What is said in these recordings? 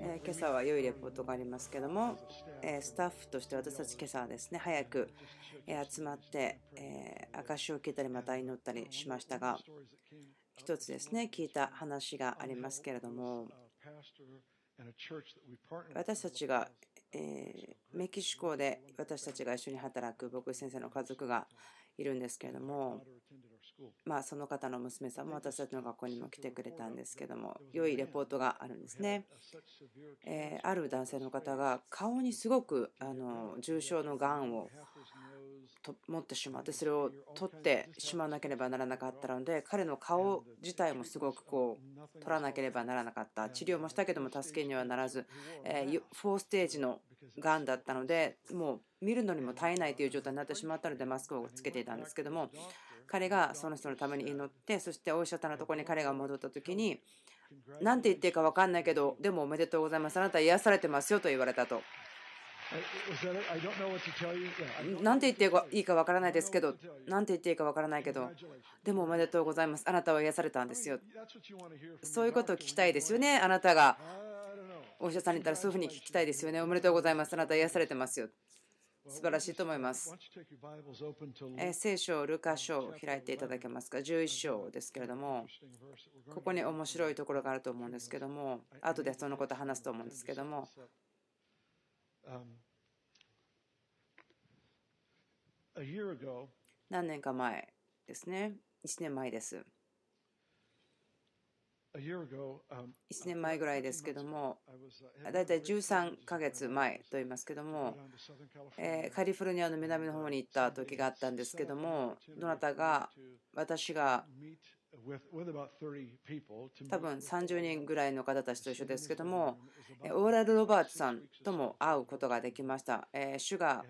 え今朝は良いレポートがありますけども、えスタッフとして私たち今朝はですね早く集まって、え証を聞いたりまた祈ったりしましたが一つですね聞いた話がありますけれども私たちが、えメキシコで私たちが一緒に働く僕先生の家族がいるんですけれどもまあ、その方の娘さんも私たちの学校にも来てくれたんですけども良いレポートがあるんですね。えある男性の方が顔にすごくあの重症のがんを持ってしまってそれを取ってしまわなければならなかったので彼の顔自体もすごくこう取らなければならなかった。治療もしたけども助けにはならず4ステージのがんだったのでもう見るのにも耐えないという状態になってしまったのでマスクをつけていたんですけども彼がその人のために祈ってそしてお医者さんのところに彼が戻った時に何て言っていいか分かんないけどでもおめでとうございますあなた癒されてますよと言われたと。何て言っていいか分からないですけど、何て言っていいか分からないけど、でもおめでとうございます。あなたは癒されたんですよ。そういうことを聞きたいですよね。あなたがお医者さんに行ったらそういうふうに聞きたいですよね。おめでとうございます。あなた癒されてますよ。素晴らしいと思います。聖書、ルカ書を開いていただけますか、11章ですけれども、ここに面白いところがあると思うんですけども、後でそのこと話すと思うんですけども、何年か前ですね、1年前です。1年前ぐらいですけども、大体13ヶ月前と言いますけども、カリフォルニアの南の方に行った時があったんですけども、どなたが私が多分30人ぐらいの方たちと一緒ですけども、オーラル・ロバーツさんとも会うことができました。主が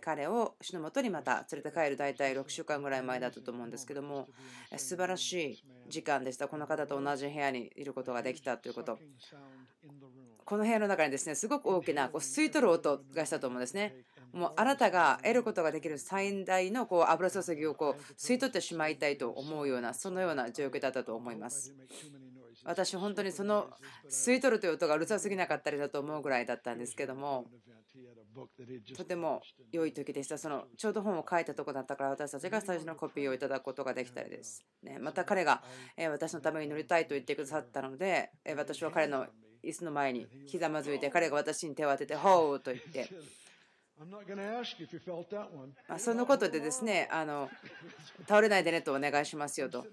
彼を主のもとにまた連れて帰る大体6週間ぐらい前だったと思うんですけども素晴らしい時間でした。この方と同じ部屋にいることができたということ。この部屋の中にですねすごく大きなこう吸い取る音がしたと思うんですね。もうあなたが得ることができる最大のこう油注ぎをこう吸い取ってしまいたいと思うようなそのような状況だったと思います。私本当にその吸い取るという音がうるさすぎなかったりだと思うぐらいだったんですけどもとても良い時でした。そのちょうど本を書いたとこだったから私たちが最初のコピーをいただくことができたりです。ね、また彼が私のために乗りたいと言ってくださったので私は彼の椅子の前にひざまずいて彼が私に手を当てて「ほう」と言って そのことでですねあの 倒れないでねとお願いしますよと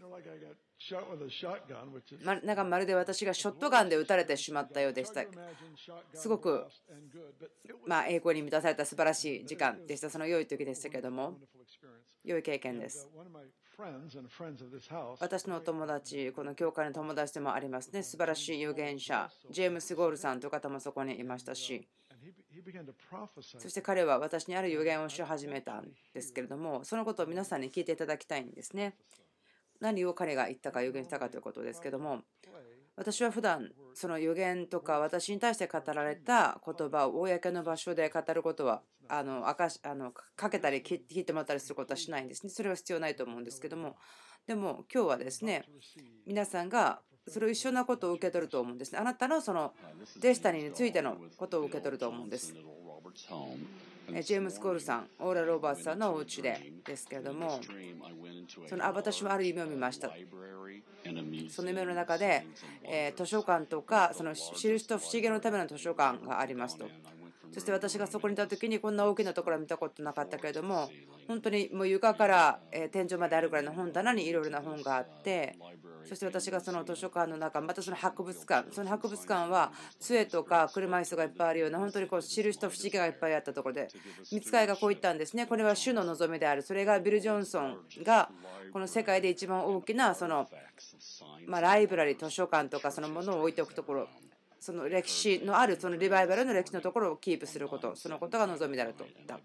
ま、なんかまるで私がショットガンで撃たれてしまったようでした。すごく、まあ、栄光に満たされた素晴らしい時間でした。その良い時でしたけども、良い経験です。私の友達、この教会の友達でもありますね。素晴らしい預言者、ジェームス・ゴールさんという方もそこにいましたし、そして彼は私にある予言をし始めたんですけれども、そのことを皆さんに聞いていただきたいんですね。何を彼が言ったか予言したかということですけども私は普段その予言とか私に対して語られた言葉を公の場所で語ることはあのかしあのかけたり聞いてもらったりすることはしないんですね。それは必要ないと思うんですけども。でも今日はですね皆さんがそれを一緒なことを受け取ると思うんですねあなたのそのデスタニーについてのことを受け取ると思うんですジェームス・コールさん、オーラ・ロバーツさんのお家でですけれども、そのあ私もある夢を見ました。その夢の中で、え図書館とか、その印と不思議のための図書館がありますと。そして私がそこにいた時にこんな大きなところは見たことなかったけれども本当にもう床から天井まであるぐらいの本棚にいろいろな本があってそして私がその図書館の中またその博物館その博物館は杖とか車椅子がいっぱいあるような本当にこう印と不思議がいっぱいあったところで見つかりがこう言ったんですね。これは主の望みである。それがビル・ジョンソンがこの世界で一番大きなそのまライブラリ図書館とかそのものを置いておくところ。その歴史のあるそのリバイバルの歴史のところをキープすることそのことが望みであると。言った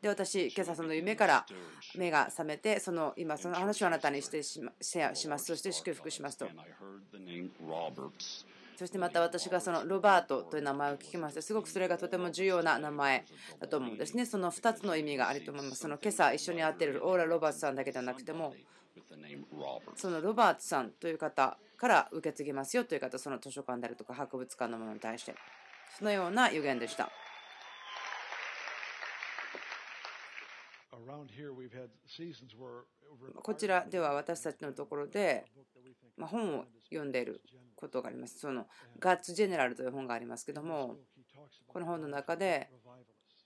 で私今朝その夢から目が覚めてその今その話をあなたにしてシェアします。そして祝福しますと。そしてまた私がそのロバートという名前を聞きましてすごくそれがとても重要な名前だと思うんですね。その2つの意味があると思います。その今朝一緒に会っているオーラ・ロバートさんだけではなくてもそのロバートさんという方から受け継ぎますよという方その図書館であるとか博物館のものに対してそのような予言でした。こちらでは私たちのところで、ま本を読んでいることがあります。そのガッツ・ジェネラルという本がありますけども、この本の中で、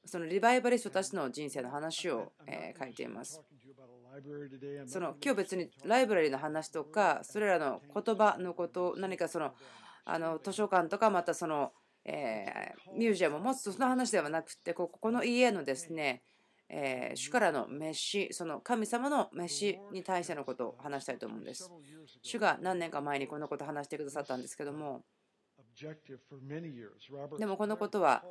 そのリバイバリストたちの人生の話を書いています。その今日別にライブラリの話とか、それらの言葉のこと、何かそのあの図書館とか、またその、えミュージアムを持つその話ではなくて、ここの家のですね、え主からの飯、その神様の飯に対してのことを話したいと思うんです。主が何年か前にこのことを話してくださったんですけども、でもこのことは、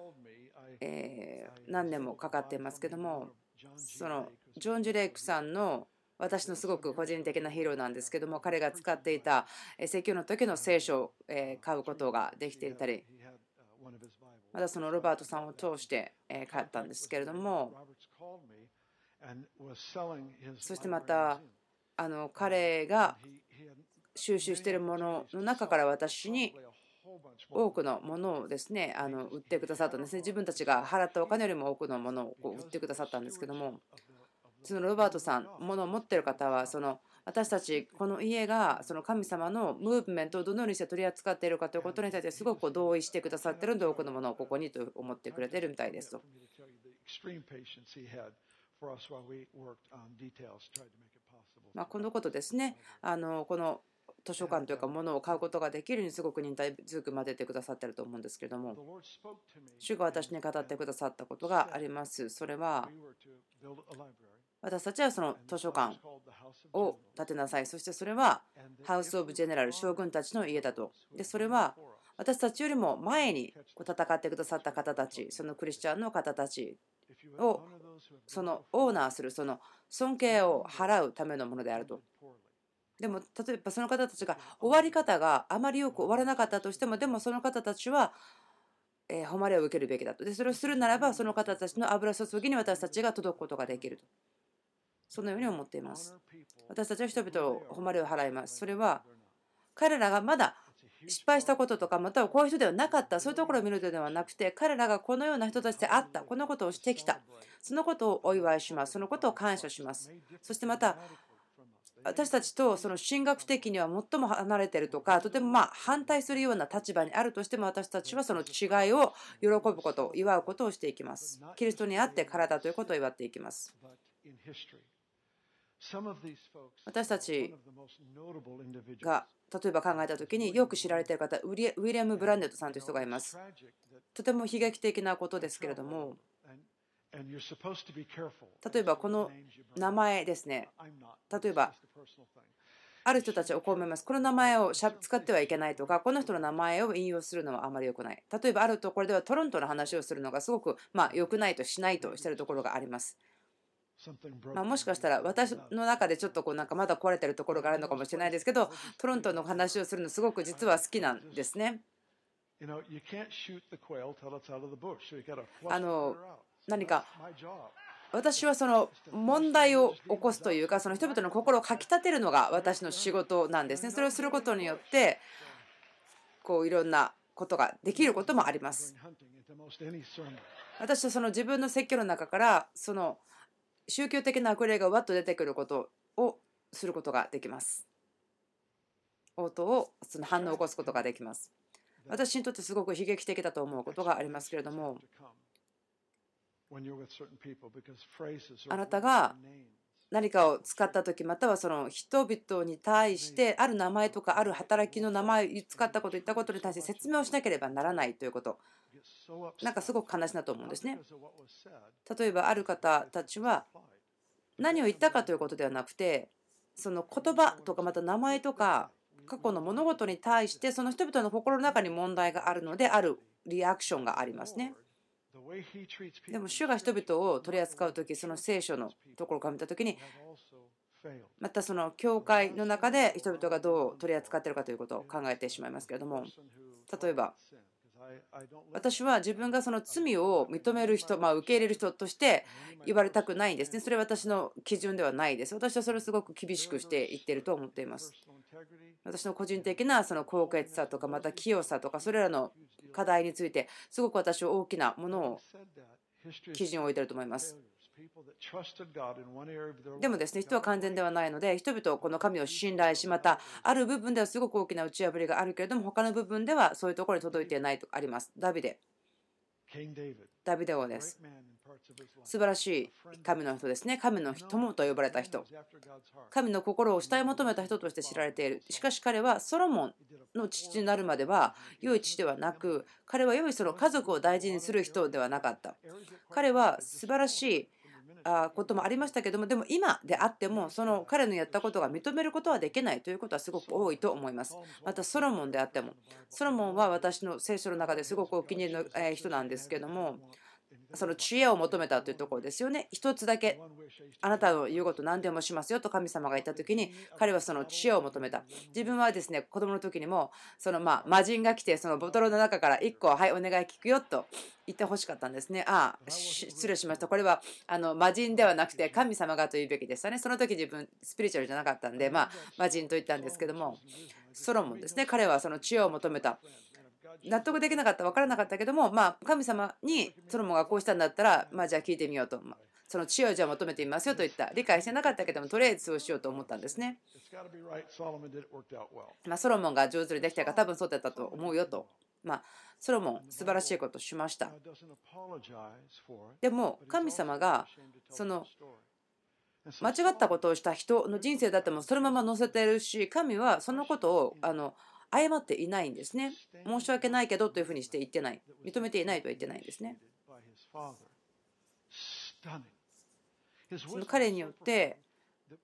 え何年もかかっていますけども、そのジョン・ジュレイクさんの私のすごく個人的なヒーローなんですけども彼が使っていた説教の時の聖書を買うことができていたりまたそのロバートさんを通して買ったんですけれどもそしてまたあの彼が収集しているものの中から私に多くのものをですねあの売ってくださったんですね。自分たちが払ったお金よりも多くのものをこう売ってくださったんですけどもそのロバートさんものを持っている方はその私たちこの家がその神様のムーブメントをどのようにして取り扱っているかということに対してすごく同意してくださっているので多くのものをここにと思ってくれているみたいですと。まあ、このことですね。あのこの図書館というか物を買うことができるにすごく忍耐強く混ぜてくださっていると思うんですけれども主が私に語ってくださったことがあります。それは私たちはその図書館を建てなさい。そしてそれはハウス・オブ・ジェネラル将軍たちの家だと。でそれは私たちよりも前に戦ってくださった方たちそのクリスチャンの方たちをそのオーナーするその尊敬を払うためのものであるとでも例えばその方たちが終わり方があまりよく終わらなかったとしてもでもその方たちはえ誉れを受けるべきだと。でそれをするならばその方たちの油注ぎに私たちが届くことができると。そのように思っています。私たちは人々を誉れを払います。それは彼らがまだ失敗したこととかまたはこういう人ではなかった。そういうところを見るのではなくて彼らがこのような人たちであった。このことをしてきた。そのことをお祝いします。そのことを感謝します。そしてまた私たちとその神学的には最も離れているとかとてもまあ反対するような立場にあるとしても私たちはその違いを喜ぶこと祝うことをしていきます。キリストにあって体ということを祝っていきます。私たちが例えば考えた時によく知られている方ウィリアム・ブランデットさんという人がいます。とても悲劇的なことですけれども例えばこの名前ですね例えばある人たちはこう思います。この名前を使ってはいけないとか、この人の名前を引用するのはあまり良くない。例えばあるところではトロントの話をするのがすごくまあ良くないとしないとしているところがあります。まあ、もしかしたら私の中でちょっとこうなんかまだ壊れてるところがあるのかもしれないですけどトロントの話をするのすごく実は好きなんですね。あの何か私はその問題を起こすというかその人々の心をかきたてるのが私の仕事なんですね。それをすることによってこういろんなことができることもあります。私はその自分の説教の中からその宗教的な悪霊がわっと出てくることをすることができます。応答をその反応を起こすことができます。私にとってすごく悲劇的だと思うことがありますけれどもあなたが何かを使った時またはその人々に対してある名前とかある働きの名前を使ったこと言ったことに対して説明をしなければならないということ。なんかすごく悲しいなと思うんですね。例えばある方たちは何を言ったかということではなくてその言葉とかまた名前とか過去の物事に対してその人々の心の中に問題があるのであるリアクションがありますね。でも主が人々を取り扱う時その聖書のところから見た時にまたその教会の中で人々がどう取り扱っているかということを考えてしまいますけれども例えば私は自分がその罪を認める人、まあ、受け入れる人として言われたくないんですね。それは私の基準ではないです。私はそれをすごく厳しくしていっていると思っています。私の個人的なその高潔さとかまた清さとかそれらの課題についてすごく私は大きなものを基準を置いていると思います。でもですね、人は完全ではないので、人々はこの神を信頼し、また、ある部分ではすごく大きな打ち破りがあるけれども、他の部分ではそういうところに届いていないとあります。ダビデ。ダビデ王です。素晴らしい神の人ですね。神の友と呼ばれた人。神の心を慕い求めた人として知られている。しかし彼はソロモンの父になるまでは良い父ではなく、彼は良いその家族を大事にする人ではなかった。彼は素晴らしいこともありましたけどもでも今であってもその彼のやったことが認めることはできないということはすごく多いと思いますまたソロモンであってもソロモンは私の聖書の中ですごくお気に入りの人なんですけどもその知恵を求めたというところですよね。一つだけあなたの言うこと何でもしますよと神様が言った時に彼はその知恵を求めた。自分はですね子供の時にもそのまあ魔人が来てそのボトルの中から1個はいお願い聞くよと言ってほしかったんですね。ああ失礼しました。これはあの魔人ではなくて神様がと言うべきでしたね。その時自分スピリチュアルじゃなかったんでまあ魔人と言ったんですけどもソロモンですね彼はその知恵を求めた。納得できなかった分からなかったけども、まあ、神様にソロモンがこうしたんだったら、まあ、じゃあ聞いてみようと、まあ、その知恵をじゃあ求めてみますよと言った。理解してなかったけどもとりあえずそうしようと思ったんですね。まあ、ソロモンが上手にできたから多分そうだったと思うよと、まあ、ソロモン素晴らしいことをしました。でも神様がその間違ったことをした人の人生だってもそのまま載せてるし神はそのことをあの謝っていないんですね。申し訳ないけどというふうにして言ってない。認めていないとは言ってないんですね。その彼によって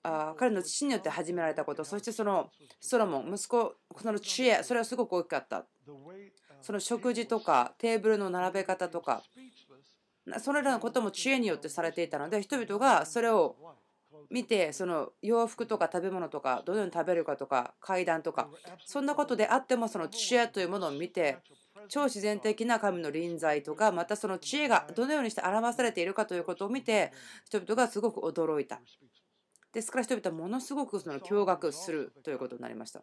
あ彼の父によって始められたことそしてそのソロモン息子その知恵それはすごく大きかったその食事とかテーブルの並べ方とかそれらのことも知恵によってされていたので人々がそれを見てその洋服とか食べ物とかどのように食べるかとか階段とかそんなことであってもその知恵というものを見て超自然的な神の臨在とかまたその知恵がどのようにして表されているかということを見て人々がすごく驚いた。ですから人々はものすごくその驚愕するということになりました。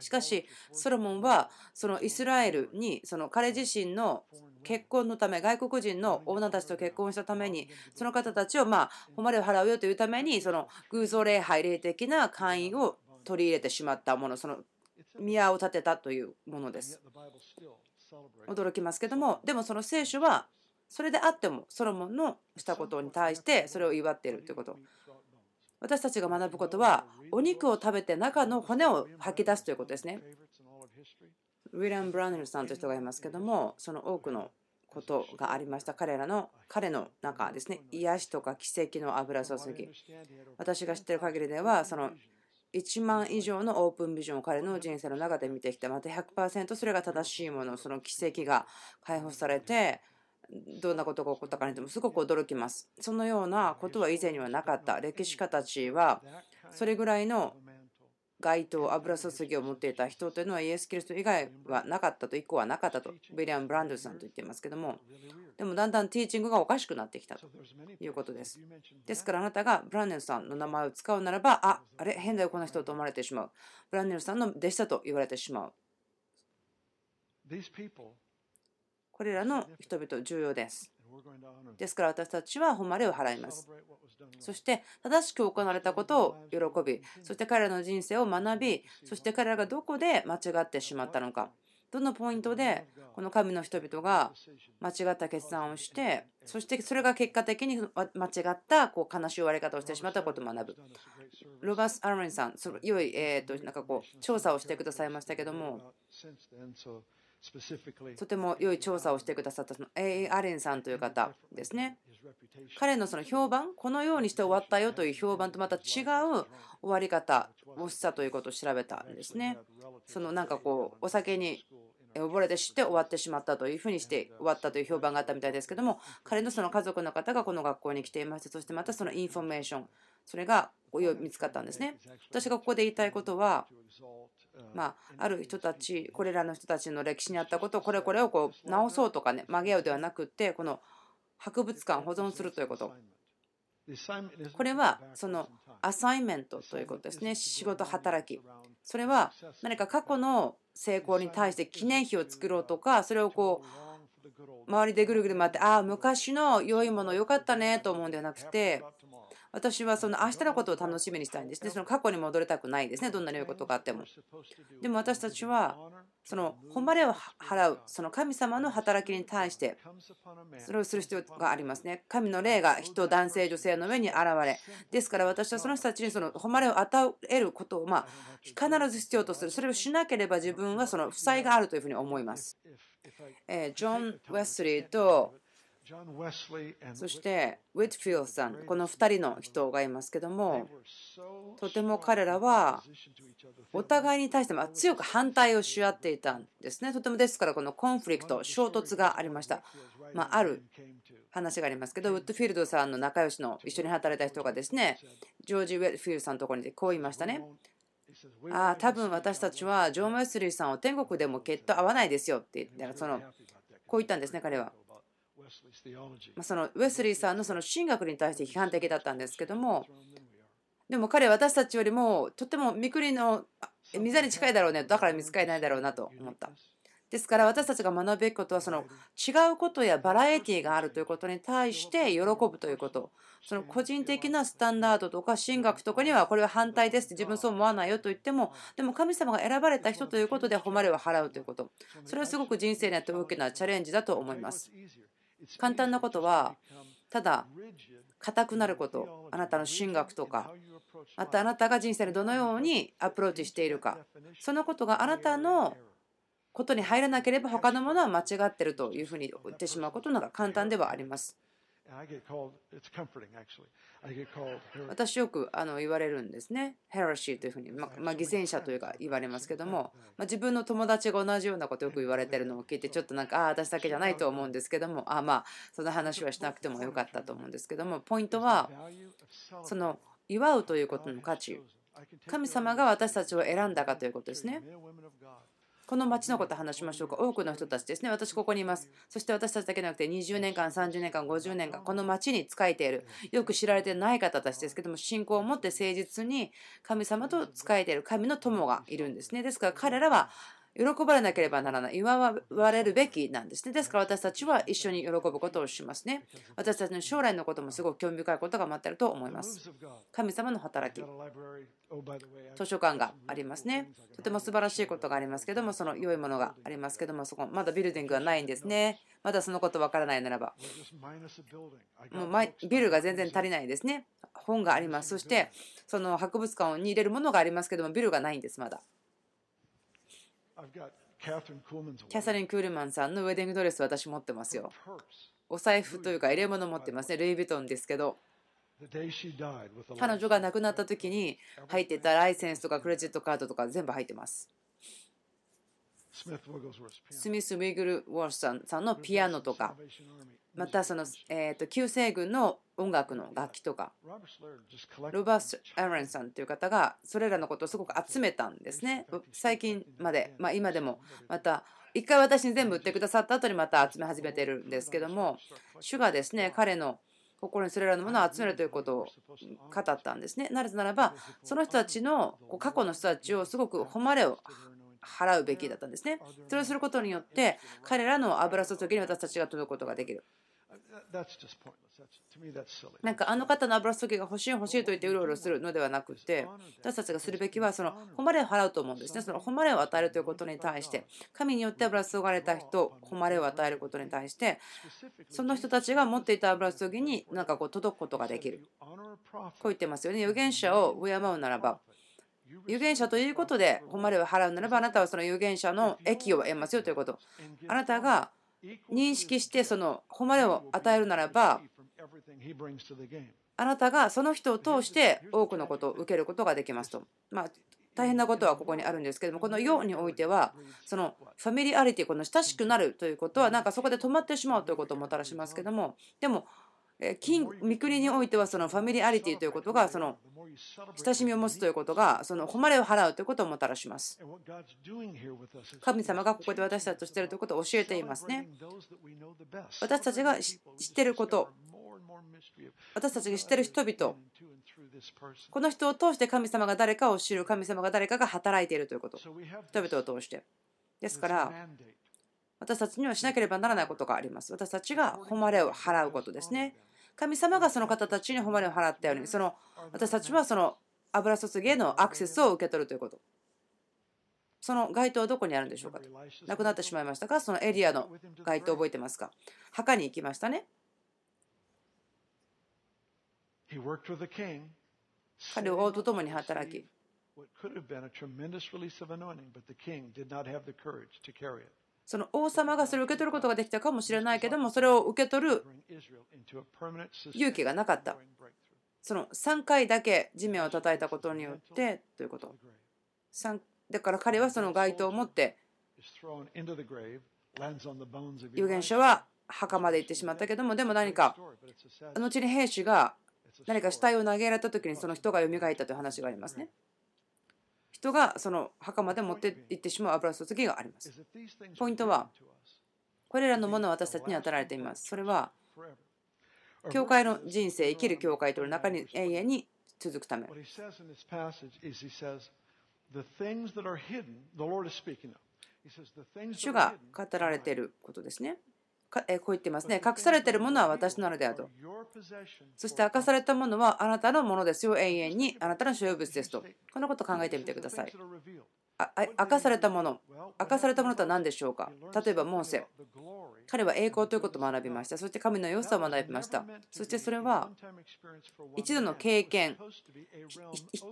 しかしソロモンはそのイスラエルにその彼自身の結婚のため外国人の女たちと結婚したためにその方たちをまあ誉れを払うよというためにその偶像礼拝霊的な会員を取り入れてしまったものその宮を建てたというものです。驚きますけどもでもその聖書はそれであってもソロモンのしたことに対してそれを祝っているということ私たちが学ぶことはお肉を食べて中の骨を吐き出すということですね。ウィリアム・ブラウネルさんという人がいますけどもその多くのことがありました。彼らの彼の中ですね。癒しとか奇跡の油注ぎ。私が知ってる限りではその1万以上のオープンビジョンを彼の人生の中で見てきてまた100%それが正しいものその奇跡が解放されてどんなことが起こったかにでもすごく驚きます。そのようなことは以前にはなかった。歴史家たちはそれぐらいの街灯、油注ぎを持っていた人というのはイエス・キリスト以外はなかったと、以降はなかったと、ウィリアム・ブランドさんと言っていますけども、でもだんだんティーチングがおかしくなってきたということです。ですからあなたがブランネルさんの名前を使うならば、あ、あれ、変だよ、この人と思われてしまう。ブランネルさんの弟子だと言われてしまう。これらの人々重要です。ですから私たちは誉れを払います。そして正しく行われたことを喜び、そして彼らの人生を学び、そして彼らがどこで間違ってしまったのか、どのポイントでこの神の人々が間違った決断をして、そしてそれが結果的に間違ったこう悲しい終わり方をしてしまったことを学ぶ。ロバス・アーメンさん、その良い、えー、となんかこう調査をしてくださいましたけども、とても良い調査をしてくださったその A. アレンさんという方ですね。彼のその評判、このようにして終わったよという評判とまた違う終わり方をしたということを調べたんですね。そのなんかこう、お酒に溺れて知って終わってしまったというふうにして終わったという評判があったみたいですけども、彼のその家族の方がこの学校に来ていまして、そしてまたそのインフォメーション、それが見つかったんですね。私がここで言いたいことは、まあ、ある人たちこれらの人たちの歴史にあったことこれこれをこう直そうとかね曲げようではなくてこの博物館保存するということ。これはそのアサイメントということですね。仕事働き。それは何か過去の成功に対して記念碑を作ろうとかそれをこう周りでぐるぐる回ってああ昔の良いもの良かったねと思うんではなくて私はその明日のことを楽しみにしたいんですね。その過去に戻りたくないですね。どんな良いことがあっても。でも私たちは、その誉れを払う、その神様の働きに対して、それをする必要がありますね。神の霊が人、男性、女性の上に現れ、ですから私はその人たちにその誉れを与えることを、ま、必ず必要とする。それをしなければ自分はその負債があるというふうに思います。えジョン・ウェスリーとそしてウィットフィールさんこの2人の人がいますけどもとても彼らはお互いに対して強く反対をし合っていたんですね。とてもですからこのコンフリクト衝突がありました、まあ、ある話がありますけどウッドフィールドさんの仲良しの一緒に働いた人がですねジョージ・ウィットフィールドさんのところにこう言いましたね。ああ多分私たちはジョン・ウェスリーさんを天国でも決と合わないですよって言ってそのこう言ったんですね彼はまそのウェスリーさんのその神学に対して批判的だったんですけどもでも彼は私たちよりもとても見くりの水に近いだろうねだから見つかりないだろうなと思った。ですから私たちが学ぶべきことはその違うことやバラエティがあるということに対して喜ぶということ。その個人的なスタンダードとか神学とかにはこれは反対ですって自分そう思わないよと言ってもでも神様が選ばれた人ということで誉れを払うということ。それはすごく人生にあって大きなチャレンジだと思います。簡単なことはただ硬くなること。あなたの進学とか。またあなたが人生にどのようにアプローチしているか。そのことがあなたのことに入らなければ他のものは間違ってるというふうに言ってしまうことのが簡単ではあります。私よくあの言われるんですね。ヘラシーというふうに、ままあ、偽善者というか言われますけども、まあ、自分の友達が同じようなことよく言われてるのを聞いてちょっとなんかああ私だけじゃないと思うんですけどもああまあその話はしなくてもよかったと思うんですけどもポイントはその祝うということの価値。神様が私たちを選んだかということですね。この町のこと話しましょうか。多くの人たちですね。私ここにいます。そして私たちだけじゃなくて20年間、30年間、50年間、この町に仕えている。よく知られてない方たちですけども、信仰を持って誠実に神様と仕えている神の友がいるんですね。ですから彼らは喜ばれなければならない。祝われるべきなんですね。ですから私たちは一緒に喜ぶことをしますね。私たちの将来のこともすごく興味深いことが待っていると思います。神様の働き。図書館がありますね。とても素晴らしいことがありますけども、その良いものがありますけども、そこまだビルディングはないんですね。まだそのことわからないならば。もうビルが全然足りないですね。本があります。そして、その博物館に入れるものがありますけども、ビルがないんです、まだ。キャサリン・クールマンさんのウェディングドレス私持ってますよ。お財布というか入れ物持ってますね。ルイ・ヴィトンですけど。彼女が亡くなった時に入ってたライセンスとかクレジットカードとか全部入ってます。スミス・ウィグル・ウォースさんのピアノとかまたその、えー、と旧西軍の音楽の楽器とかロバース・アレンさんという方がそれらのことをすごく集めたんですね最近まで、まあ、今でもまた一回私に全部売ってくださった後にまた集め始めてるんですけども主がですね彼の心にそれらのものを集めるということを語ったんですね。なぜならばその人たちの過去の人たちをすごく誉れを払うべきだったんですね。それをすることによって彼らの油注ぎに私たちが届くことができる。なんかあの方の油注ぎが欲しい欲しいと言ってうろうろするのではなくて私たちがするべきはその誉れを払うと思うんですね。その誉れを与えるということに対して神によって油注がれた人誉れを与えることに対してその人たちが持っていた油注ぎになんかこう届くことができるこう言ってますよね。預言者を敬うならば。預言者ということで誉れを払うならばあなたはその預言者の益を得ますよということ。あなたが認識してその誉れを与えるならばあなたがその人を通して多くのことを受けることができますと。まあ大変なことはここにあるんですけどもこの世においてはそのファミリアリティこの親しくなるということはなんかそこで止まってしまうということをもたらしますけどもでも金御国においてはそのファミリアリティということがその親しみを持つということがその誉れを払うということをもたらします。神様がここで私たちとしているということを教えていますね。私たちが知っていること私たちが知っている人々この人を通して神様が誰かを知る神様が誰かが働いているということ人々を通して。ですから私たちにはしなければならないことがあります。私たちが誉れを払うことですね。神様がその方たちに誉れを払ったようにその私たちはその油注ぎへのアクセスを受け取るということ。その街灯はどこにあるんでしょうかと。なくなってしまいましたかそのエリアの街灯覚えてますか。墓に行きましたね。彼を王と共に働きその王様がそれを受け取ることができたかもしれないけどもそれを受け取る勇気がなかった。その3回だけ地面を叩いたことによってということ。だから彼はその街灯を持って預言者は墓まで行ってしまったけどもでも何か後に兵士が何か死体を投げられた時にその人が蘇ったという話がありますね人がその墓まで持って行ってしまう油注ぎがあります。ポイントは、これらのものは私たちに与えられています。それは、教会の人生、生きる教会という中に永遠に続くため。主が語られていることですね。こう言ってますね。隠されているものは私なのであると。そして明かされたものはあなたのものですよ、永遠にあなたの所有物ですと。このことを考えてみてください。明かされたもの、明かされたものとは何でしょうか？例えば、モーセ。彼は栄光ということを学びました。そして神の良さを学びました。そしてそれは一度の経験、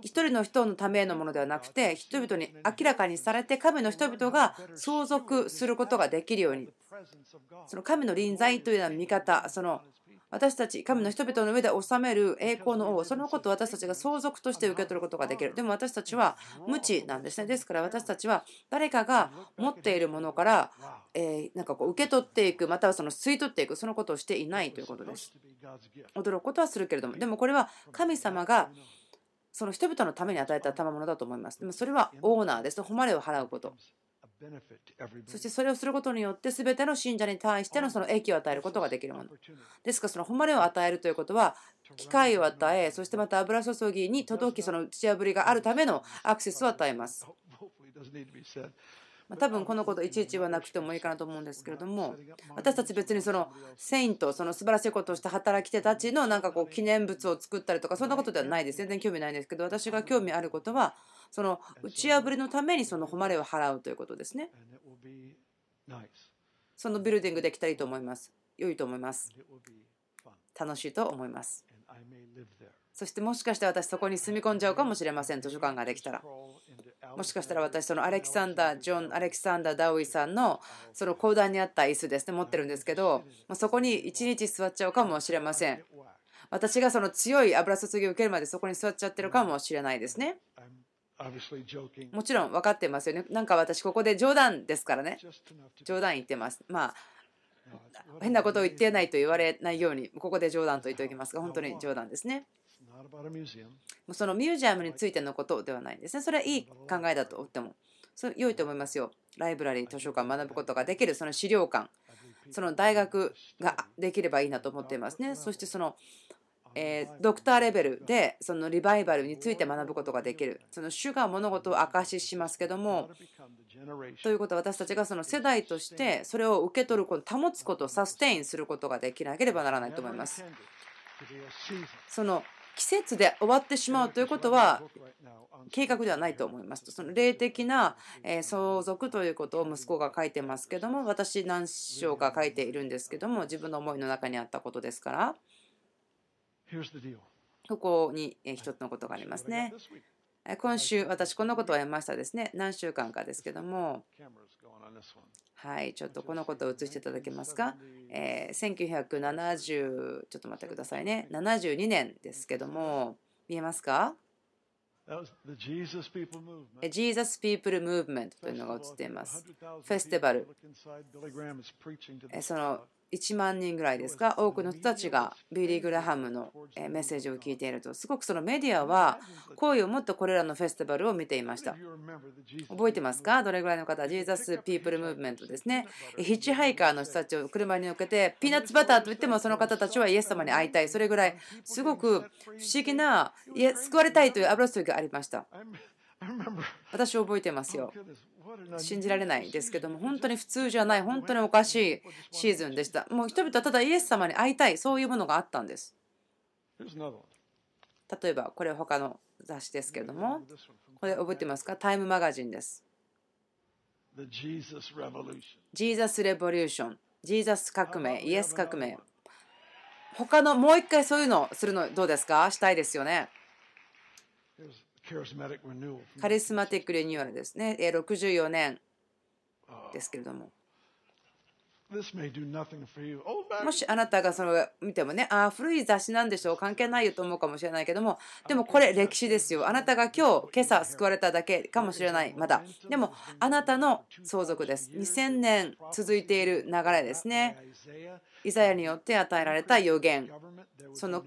一人の人のためのものではなくて、人々に明らかにされて、神の人々が相続することができるように、その神の臨在というような見方、その私たち、神の人々の上で治める栄光の王、そのことを私たちが相続として受け取ることができる。でも私たちは無知なんですね。ですから私たちは誰かが持っているものから、えなんかこう受け取っていく、またはその吸い取っていく、そのことをしていないということです。驚くことはするけれども、でもこれは神様がその人々のために与えた賜物だと思います。でもそれはオーナーです。誉れを払うこと。そしてそれをすることによって全ての信者に対してのその益を与えることができるもの。ですからその誉れを与えるということは機会を与えそしてまた油注ぎに届きその打ち破りがあるためのアクセスを与えます。多分このこといちいち言わなくてもいいかなと思うんですけれども私たち別にそのセイントその素晴らしいことをした働き手たちのなんかこう記念物を作ったりとかそんなことではないです。全然興味ないんですけど私が興味あることはその打ち破りのためにその誉れを払うということですね。そのビルディングできたらいいと思います。良いと思います。楽しいと思います。そしてもしかして私そこに住み込んじゃうかもしれません図書館ができたらもしかしたら私そのアレキサンダージョンアレキサンダーダウイさんのその講談にあった椅子ですね持ってるんですけどそこに一日座っちゃうかもしれません私がその強い油注ぎを受けるまでそこに座っちゃってるかもしれないですねもちろん分かってますよね。なんか私、ここで冗談ですからね。冗談言ってます。まあ、変なことを言ってないと言われないように、ここで冗談と言っておきますが、本当に冗談ですね。そのミュージアムについてのことではないんですね。それはいい考えだと思っても、それ良いと思いますよ。ライブラリー、図書館、学ぶことができる、その資料館、その大学ができればいいなと思っていますね。そしてそのえドクターレベルでそのリバイバルについて学ぶことができる。その主が物事を明かししますけどもということは私たちがその世代としてそれを受け取ること保つことサステインすることができなければならないと思います。その季節で終わってしまうということは計画ではないと思います。その霊的な相続ということを息子が書いてますけども私何章か書いているんですけども自分の思いの中にあったことですからここに一つのことがありますね。今週、私、このことを得ましたですね。何週間かですけども、はい、ちょっとこのことを映していただけますか。えー、1970、ちょっと待ってくださいね。72年ですけども、見えますか？Jesus People Movement というのが映っています。フェスティバル。その1万人ぐらいですか？多くの人たちがビリー・グラハムのメッセージを聞いているとすごくそのメディアは好意を持ってこれらのフェスティバルを見ていました。覚えてますか？どれぐらいの方？ジーザス・ピープル・ムーブメントですね。ヒッチハイカーの人たちを車に乗っけてピーナッツバターといってもその方たちはイエス様に会いたい。それぐらいすごく不思議な救われたいという油注ぎがありました。私覚えてますよ信じられないですけども本当に普通じゃない本当におかしいシーズンでした。もう人々はただイエス様に会いたいそういうものがあったんです。例えばこれは他の雑誌ですけれどもこれ覚えてますか？ Time magazine です。 Jesus Revolution ジーザス革命。イエス革命他のもう一回そういうのするのどうですか？したいですよね Charismatic Renewal ですね。64年ですけれども。もしあなたがそれを見てもね、ああ、古い雑誌なんでしょう、関係ないよと思うかもしれないけども、でもこれ歴史ですよ。あなたが今日、今朝救われただけかもしれない、まだ。でも、あなたの相続です。2000年続いている流れですね。イザヤによって与えられた予言。その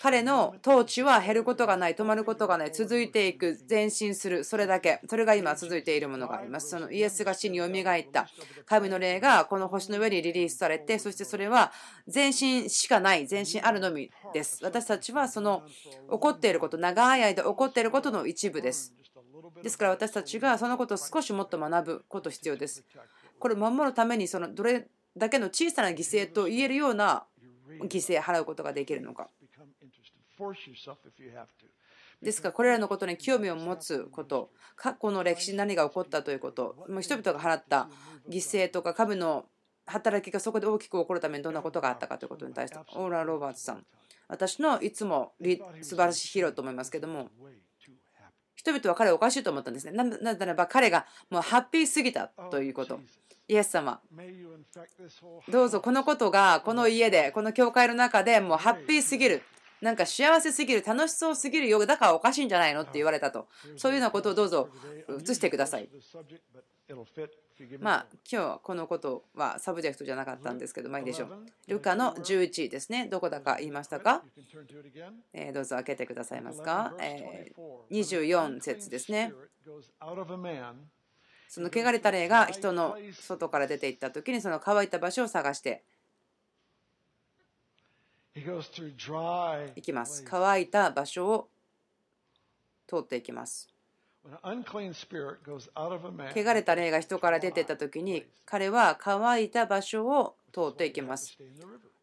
彼の統治は減ることがない、止まることがない、続いていく、前進する、それだけ、それが今続いているものがあります。そのイエスが死によみがえった神の霊がこの星の上にリリースされて、そしてそれは前進しかない、前進あるのみです。私たちはその起こっていること、長い間起こっていることの一部です。ですから私たちがそのことを少しもっと学ぶこと必要です。これを守るためにそのどれだけの小さな犠牲と言えるような犠牲払うことができるのか。ですからこれらのことに興味を持つこと過去の歴史に何が起こったということもう人々が払った犠牲とか神の働きがそこで大きく起こるためにどんなことがあったかということに対してオーラ・ロバーツさん私のいつも素晴らしいヒーローと思いますけども人々は彼をおかしいと思ったんですね。なならば彼がもうハッピーすぎたということ。イエス様、どうぞこのことがこの家で、この教会の中でもうハッピーすぎる。なんか幸せすぎる、楽しそうすぎるよ、だからおかしいんじゃないのって言われたと。そういうようなことをどうぞ移してください。まあ、今日はこのことは subject じゃなかったんですけど、まあいいでしょう。ルカの11ですね。どこだか言いましたか、えー、どうぞ開けてくださいますか？えー、24節ですね。その汚れた霊が人の外から出ていった時にその乾いた場所を探して行きます。乾いた場所を通っていきます。汚れた霊が人から出ていった時に彼は乾いた場所を通っていきます。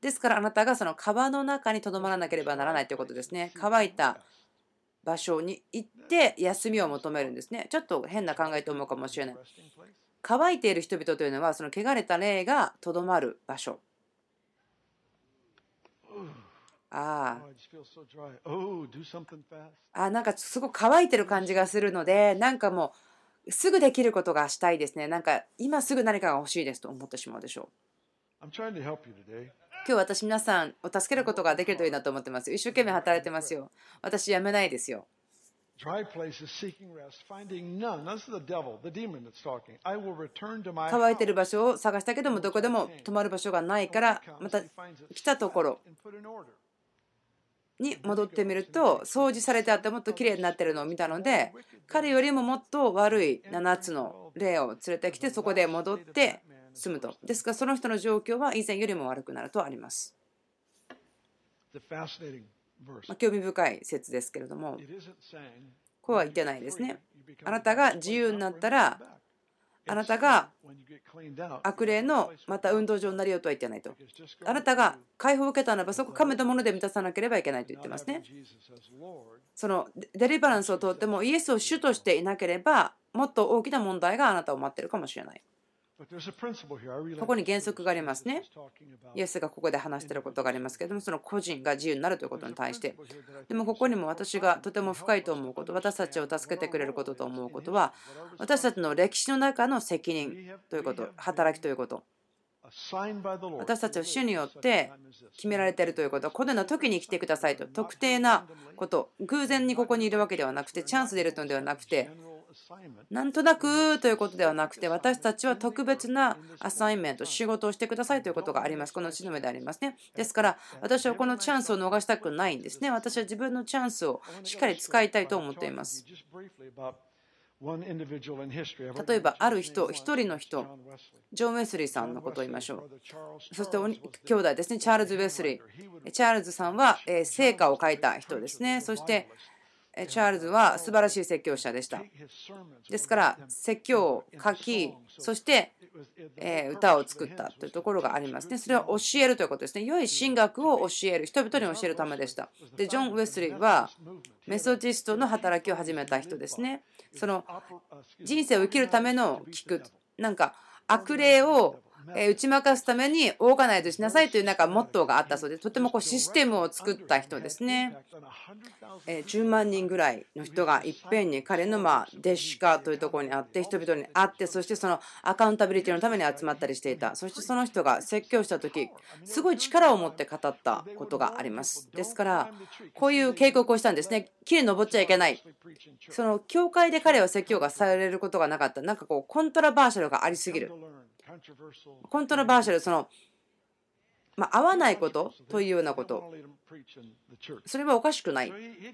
ですからあなたがその川の中にとどまらなければならないということですね。乾いた場所に行って休みを求めるんですね。ちょっと変な考えと思うかもしれない。乾いている人々というのはその汚れた霊がとどまる場所。ああ。なんかすごく乾いてる感じがするのでなんかもうすぐできることがしたいですね。なんか今すぐ何かが欲しいですと思ってしまうでしょう。今日私皆さんを助けることができるといいなと思ってます。一生懸命働いてますよ。私やめないですよ。乾いてる場所を探したけどもどこでも泊まる場所がないからまた来たところに戻ってみると掃除されてあってもっと綺麗になってるのを見たので彼よりももっと悪い7つの霊を連れてきてそこで戻って住むと。ですからその人の状況は以前よりも悪くなるとあります。ま興味深い説ですけれども。こうは言ってないですね。あなたが自由になったらあなたが悪霊のまた運動場になりようとは言ってないと。あなたが解放を受けたならばそこ噛めたもので満たさなければいけないと言ってますね。そのデリバランスを通ってもイエスを主としていなければもっと大きな問題があなたを待っているかもしれない。ここに原則がありますね。イエスがここで話していることがありますけれども、その個人が自由になるということに対して。でもここにも私がとても深いと思うこと、私たちを助けてくれることと思うことは、私たちの歴史の中の責任ということ、働きということ。私たちは主によって決められているということは、このような時に来てくださいと、特定なこと、偶然にここにいるわけではなくて、チャンスでいるのではなくて、なんとなくということではなくて私たちは特別なアサインメント仕事をしてくださいということがあります。この地の上でありますね。ですから私はこのチャンスを逃したくないんですね。私は自分のチャンスをしっかり使いたいと思っています。例えばある人一人の人。ジョン・ウェスリーさんのことを言いましょう。そして兄弟ですね。チャールズ・ウェスリーチャールズさんは聖歌を書いた人ですね。そしてチャールズは素晴らしい説教者でした。ですから説教を書きそして歌を作ったというところがありますね。それは教えるということですね。良い神学を教える人々に教えるためでした。でジョン・ウェスリーはメソジストの働きを始めた人ですね。その人生を生きるための聞くなんか悪霊を打ち負かすためにオーガナイズしなさいというなんかモットーがあったそうでとてもこうシステムを作った人ですね。10万人ぐらいの人がいっぺんに彼のま弟子化というところにあって人々に会ってそしてそのアカウンタビリティのために集まったりしていた。そしてその人が説教した時すごい力を持って語ったことがあります。ですからこういう警告をしたんですね。木に登っちゃいけない。その教会で彼は説教がされることがなかった。なんかこうコントラバーシャルがありすぎるコントロバーシャルそのまあ、合わないことというようなこと、それはおかしくない、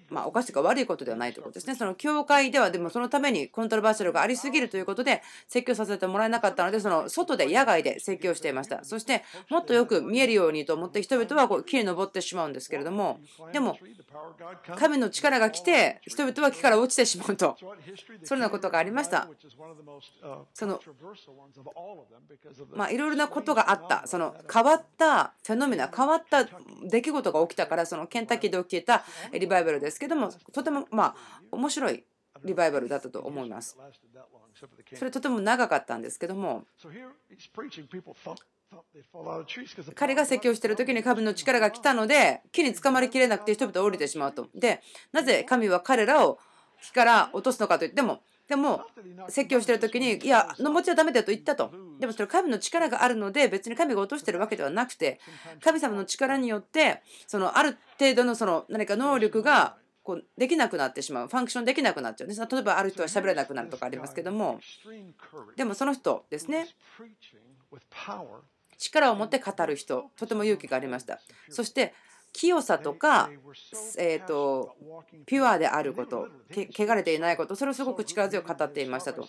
まあ、おかしいか悪いことではないということですね。その教会では、でもそのためにコントロバーシャルがありすぎるということで、説教させてもらえなかったので、その外で野外で説教していました。そして、もっとよく見えるようにと思って、人々はこう木に登ってしまうんですけれども、でも、神の力が来て、人々は木から落ちてしまうと、そんなことがありました。そのまあ、いろいろなことがあった、その変わったフェノメナ変わった出来事が起きたからそのケンタッキーで起きたリバイバルですけどもとてもまあ面白いリバイバルだったと思います。それとても長かったんですけども彼が説教している時に神の力が来たので木につかまりきれなくて人々降りてしまうと。でなぜ神は彼らを木から落とすのかといってもでも説教してる時にいや登っちゃダメだと言ったと。でもそれ神の力があるので別に神が落としてるわけではなくて神様の力によってそのある程度のその何か能力がこうできなくなってしまう。ファンクションできなくなっちゃう。例えばある人は喋れなくなるとかありますけども。でもその人ですね。力を持って語る人とても勇気がありました。そして清さとか、えーと、ピュアであること、汚れていないこと、それをすごく力強く語っていましたと。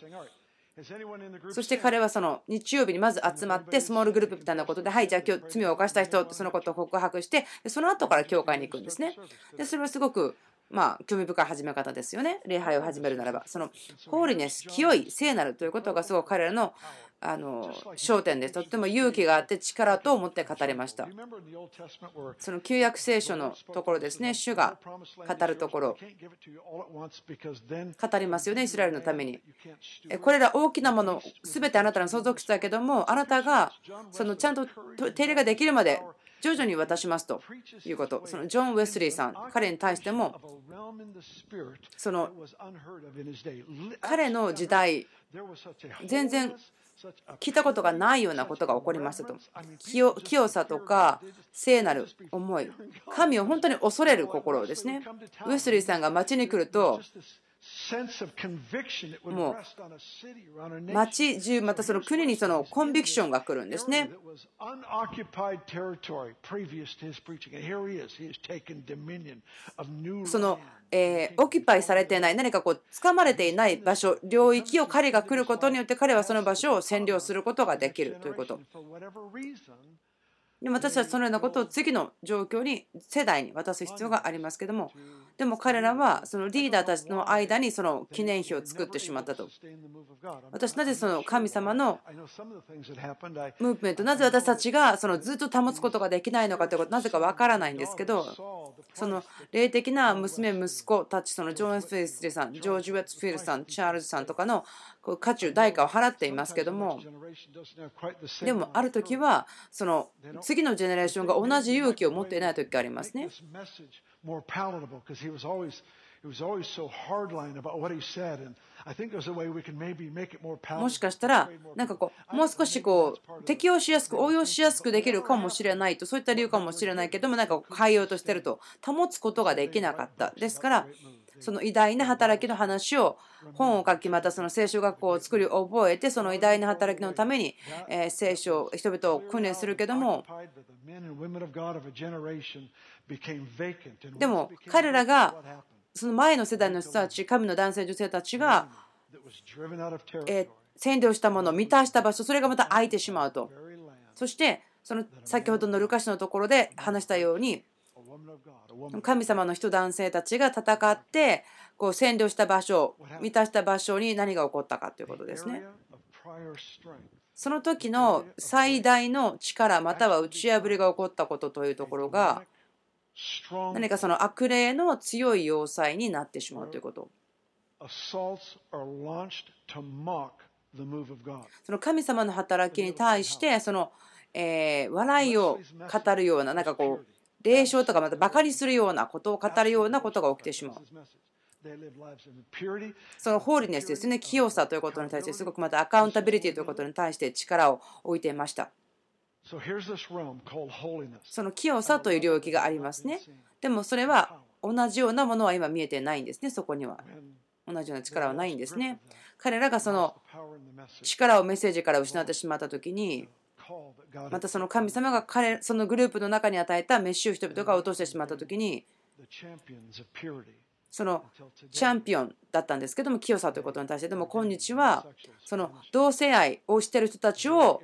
そして彼はその日曜日にまず集まってスモールグループみたいなことで、はい、じゃあ今日罪を犯した人ってそのことを告白して、その後から教会に行くんですね。で、それはすごくまあ、興味深い始め方ですよね。礼拝を始めるならば。その、ホーリネス、清い、聖なるということがすごく彼らのあの焦点です。とっても勇気があって力と思って語りました。その旧約聖書のところですね、主が語るところ、語りますよね、イスラエルのために。これら大きなもの、すべてあなたの相続したけども、あなたがそのちゃんと手入れができるまで徐々に渡しますということ、そのジョン・ウェスリーさん、彼に対しても、その彼の時代、全然聞いたことがないようなことが起こりましたと清さとか聖なる思い。神を本当に恐れる心ですね。ウェスリーさんが町に来るともう町中またその国にそのコンビクションが来るんですね。そのえー、オキュパイされていない何かこう掴まれていない場所領域を彼が来ることによって彼はその場所を占領することができるということで私はそのようなことを次の状況に世代に渡す必要がありますけどもでも彼らはそのリーダーたちの間にその記念碑を作ってしまったと。私なぜその神様のムーブメントなぜ私たちがそのずっと保つことができないのかということなぜかわからないんですけどその霊的な娘息子たちそのジョーン・フィルスリーさんジョージ・ウェッツフィールさんチャールズさんとかのこう価値代価を払っていますけどもでもある時はその次のジェネレーションが同じ勇気を持っていない時がありますね。もしかしたら、なんかこう、もう少しこう、適応しやすく、応用しやすくできるかもしれないと、そういった理由かもしれないけども、なんか変えようとしてると、保つことができなかった。ですから、その偉大な働きの話を本を書きまたその聖書学校を作り覚えてその偉大な働きのために聖書人々を訓練するけどもでも彼らがその前の世代の人たち神の男性女性たちが占領したものを満たした場所それがまた空いてしまうと。そしてその先ほどのルカシのところで話したように神様の人男性たちが戦ってこう占領した場所満たした場所に何が起こったかということですね。その時の最大の力または打ち破りが起こったことというところが何かその悪霊の強い要塞になってしまうということ。その神様の働きに対してその、え笑いを語るようななんかこう霊障とかまたバカにするようなことを語るようなことが起きてしまう。そのホーリネスですね、清さということに対して、すごくまたアカウンタビリティということに対して力を置いていました。その清さという領域がありますね。でもそれは同じようなものは今見えてないんですね、そこには。同じような力はないんですね。彼らがその力をメッセージから失ってしまった時に、またその神様が彼そのグループの中に与えたメッシュ人々が落としてしまった時にそのチャンピオンだったんですけども清さということに対して。でも今日はその同性愛をしている人たちを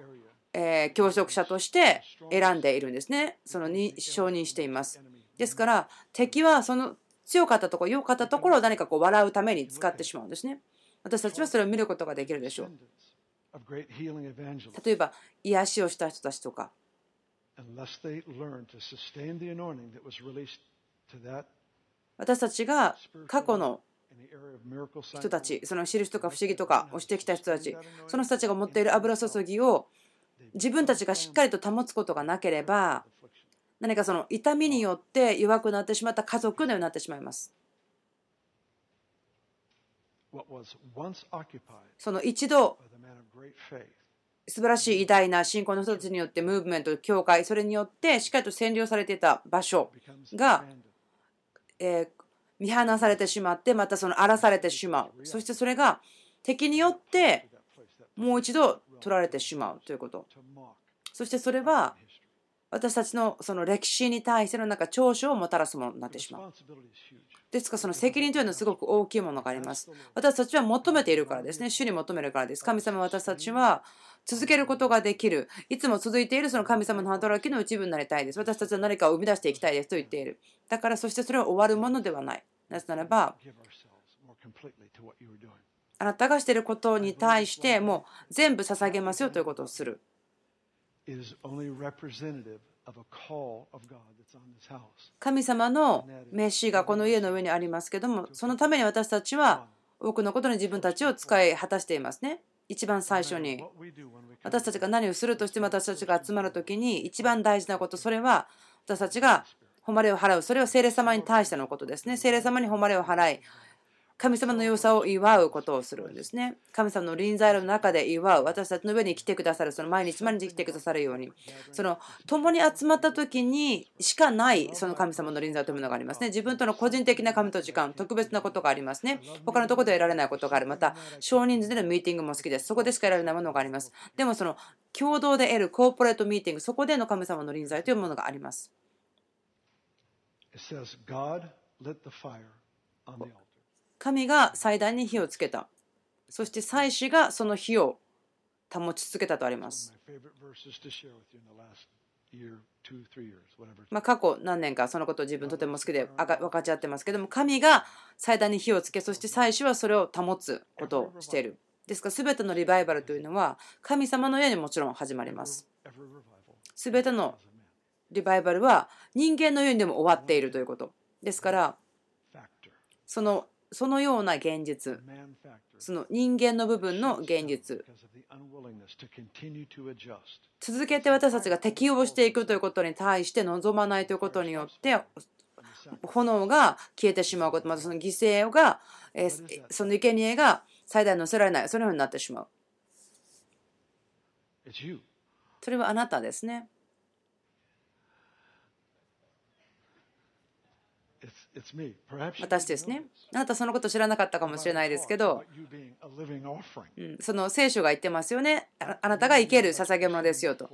え教職者として選んでいるんですね。そのに承認しています。ですから敵はその強かったところ良かったところを何かこう笑うために使ってしまうんですね。私たちはそれを見ることができるでしょう例えば癒しをした人たちとか。私たちが過去の人たちその印とか不思議とかをしてきた人たちその人たちが持っている油注ぎを自分たちがしっかりと保つことがなければ何かその痛みによって弱くなってしまった家族のようになってしまいます。その一度素晴らしい偉大な信仰の人たちによってムーブメント、教会、それによってしっかりと占領されていた場所が、え見放されてしまって、またその荒らされてしまう。そしてそれが敵によってもう一度取られてしまうということ。そしてそれは私たちのその歴史に対してのなんか長所をもたらすものになってしまう。ですからその責任というのはすごく大きいものがあります。私たちは求めているからですね。主に求めるからです。神様私たちは続けることができる。いつも続いているその神様の働きの一部になりたいです。私たちは何かを生み出していきたいですと言っている。だからそしてそれは終わるものではない。なぜならば、あなたがしていることに対してもう全部捧げますよということをする。神様の召しがこの家の上にありますけどもそのために私たちは多くのことに自分たちを使い果たしていますね。一番最初に。私たちが何をするとしても私たちが集まる時に一番大事なことそれは私たちが誉れを払う。それは聖霊様に対してのことですね。聖霊様に誉れを払い神様の良さを祝うことをするんですね。神様の臨在の中で祝う。私たちの上に来てくださる。その毎日毎日来てくださるように。その共に集まった時にしかないその神様の臨在というものがありますね。自分との個人的な神と時間、特別なことがありますね。他のところで得られないことがある。また、少人数でのミーティングも好きです。そこでしか得られないものがあります。でもその共同で得るコーポレートミーティング、そこでの神様の臨在というものがあります。神が祭壇に火をつけた。そして祭司がその火を保ち続けたとあります。まあ、過去何年かそのことを自分とても好きで分かち合ってますけども神が祭壇に火をつけそして祭司はそれを保つことをしている。ですから全てのリバイバルというのは神様の家にもちろん始まります。全てのリバイバルは人間の世にでも終わっているということ。ですからそのそのような現実。その人間の部分の現実。続けて私たちが適応していくということに対して望まないということによって炎が消えてしまうこと。またその犠牲がその生贄が最大に乗せられない。そのようになってしまう。それはあなたですね。私ですね。あなたそのこと知らなかったかもしれないですけど、うん、その聖書が言ってますよね。あなたが生ける捧げ物ですよと。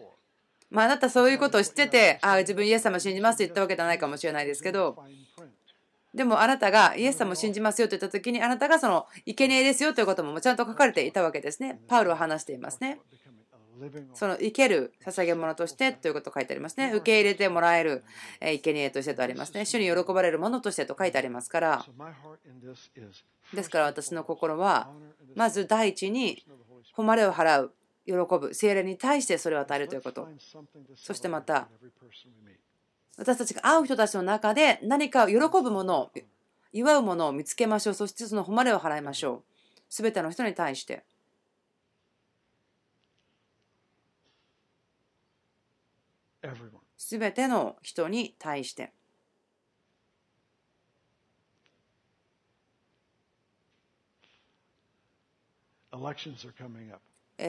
まあ、あなたそういうことを知ってて、ああ、自分イエス様信じますって言ったわけじゃないかもしれないですけど、でもあなたがイエス様を信じますよと言った時に、あなたがその生贄ですよということもちゃんと書かれていたわけですね。パウロは話していますね。その生ける捧げ物としてということ書いてありますね。受け入れてもらえる生贄としてとありますね。主に喜ばれるものとしてと書いてありますから。ですから私の心は、まず第一に誉れを払う、喜ぶ、精霊に対してそれを与えるということ。そしてまた、私たちが会う人たちの中で何か喜ぶものを、祝うものを見つけましょう。そしてその誉れを払いましょう。すべての人に対して。すべての人に対して。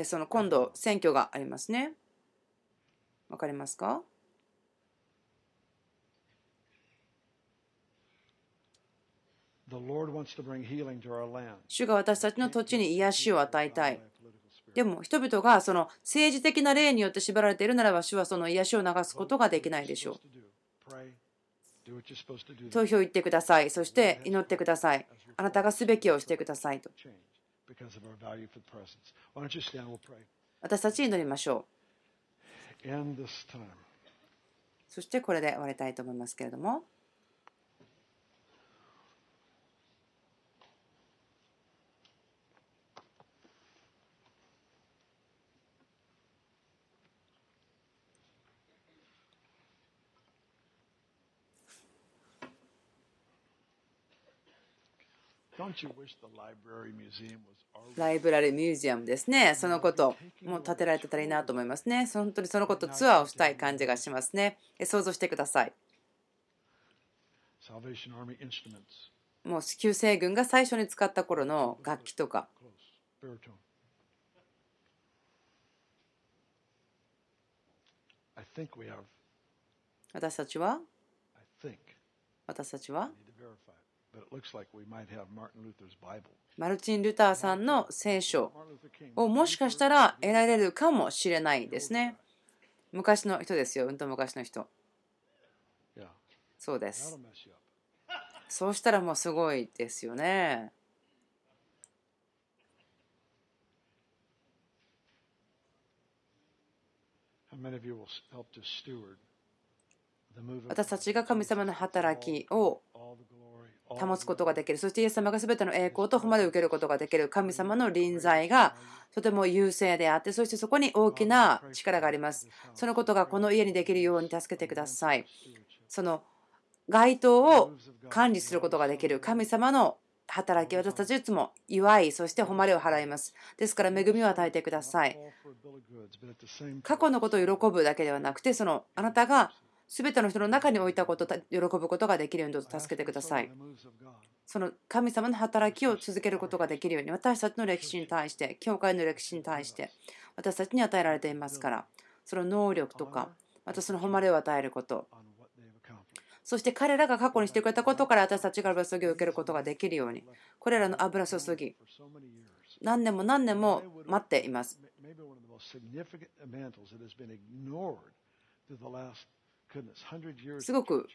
その今度選挙がありますね。わかりますか？主が私たちの土地に癒しを与えたい。でも人々がその政治的な例によって縛られているならば主はその癒しを流すことができないでしょう。投票行ってください。そして祈ってください。あなたがすべきをしてくださいと。私たち祈りましょう。そしてこれで終わりたいと思いますけれども。ライブラリーミュージアムですね。そのことも建てられてたらいいなと思いますね。本当にそのことツアーをしたい感じがしますね。想像してください。もう救世軍が最初に使った頃の楽器とか。私たちは？私たちは？マルチン・ルターさんの聖書をもしかしたら得られるかもしれないですね。昔の人ですよ、うんと昔の人。そうです。そうしたらもうすごいですよね。私たちが神様の働きを保つことができる。そしてイエス様が全ての栄光と誉れを受けることができる。神様の臨在がとても優勢であって、そしてそこに大きな力があります。そのことがこの家にできるように助けてください。その街灯を管理することができる神様の働き、私たちいつも祝い、そして誉れを払います。ですから恵みを与えてください。過去のことを喜ぶだけではなくて、そのあなたがすべての人の中に置いたこと、喜ぶことができるようにどうぞ助けてください。その神様の働きを続けることができるように、私たちの歴史に対して、教会の歴史に対して、私たちに与えられていますから、その能力とか、またその誉れを与えること、そして彼らが過去にしてくれたことから私たちが油注ぎを受けることができるように、これらの油注ぎ、何年も何年も待っています。すごく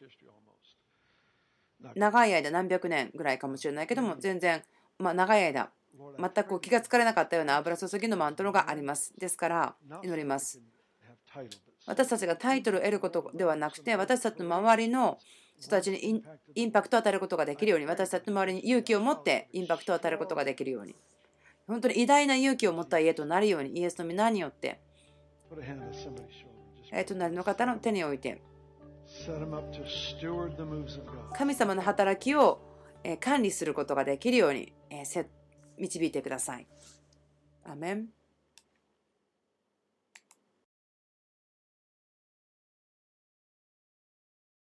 長い間何百年ぐらいかもしれないけども全然まあ長い間全く気がつかれなかったような油注ぎのマントロがあります。ですから祈ります。私たちがタイトルを得ることではなくて私たちの周りの人たちにインパクトを与えることができるように私たちの周りに勇気を持ってインパクトを与えることができるように。本当に偉大な勇気を持った家となるようにイエスの皆によって隣の方の手に置いて。神様の働きを管理することができるように導いてください。アメン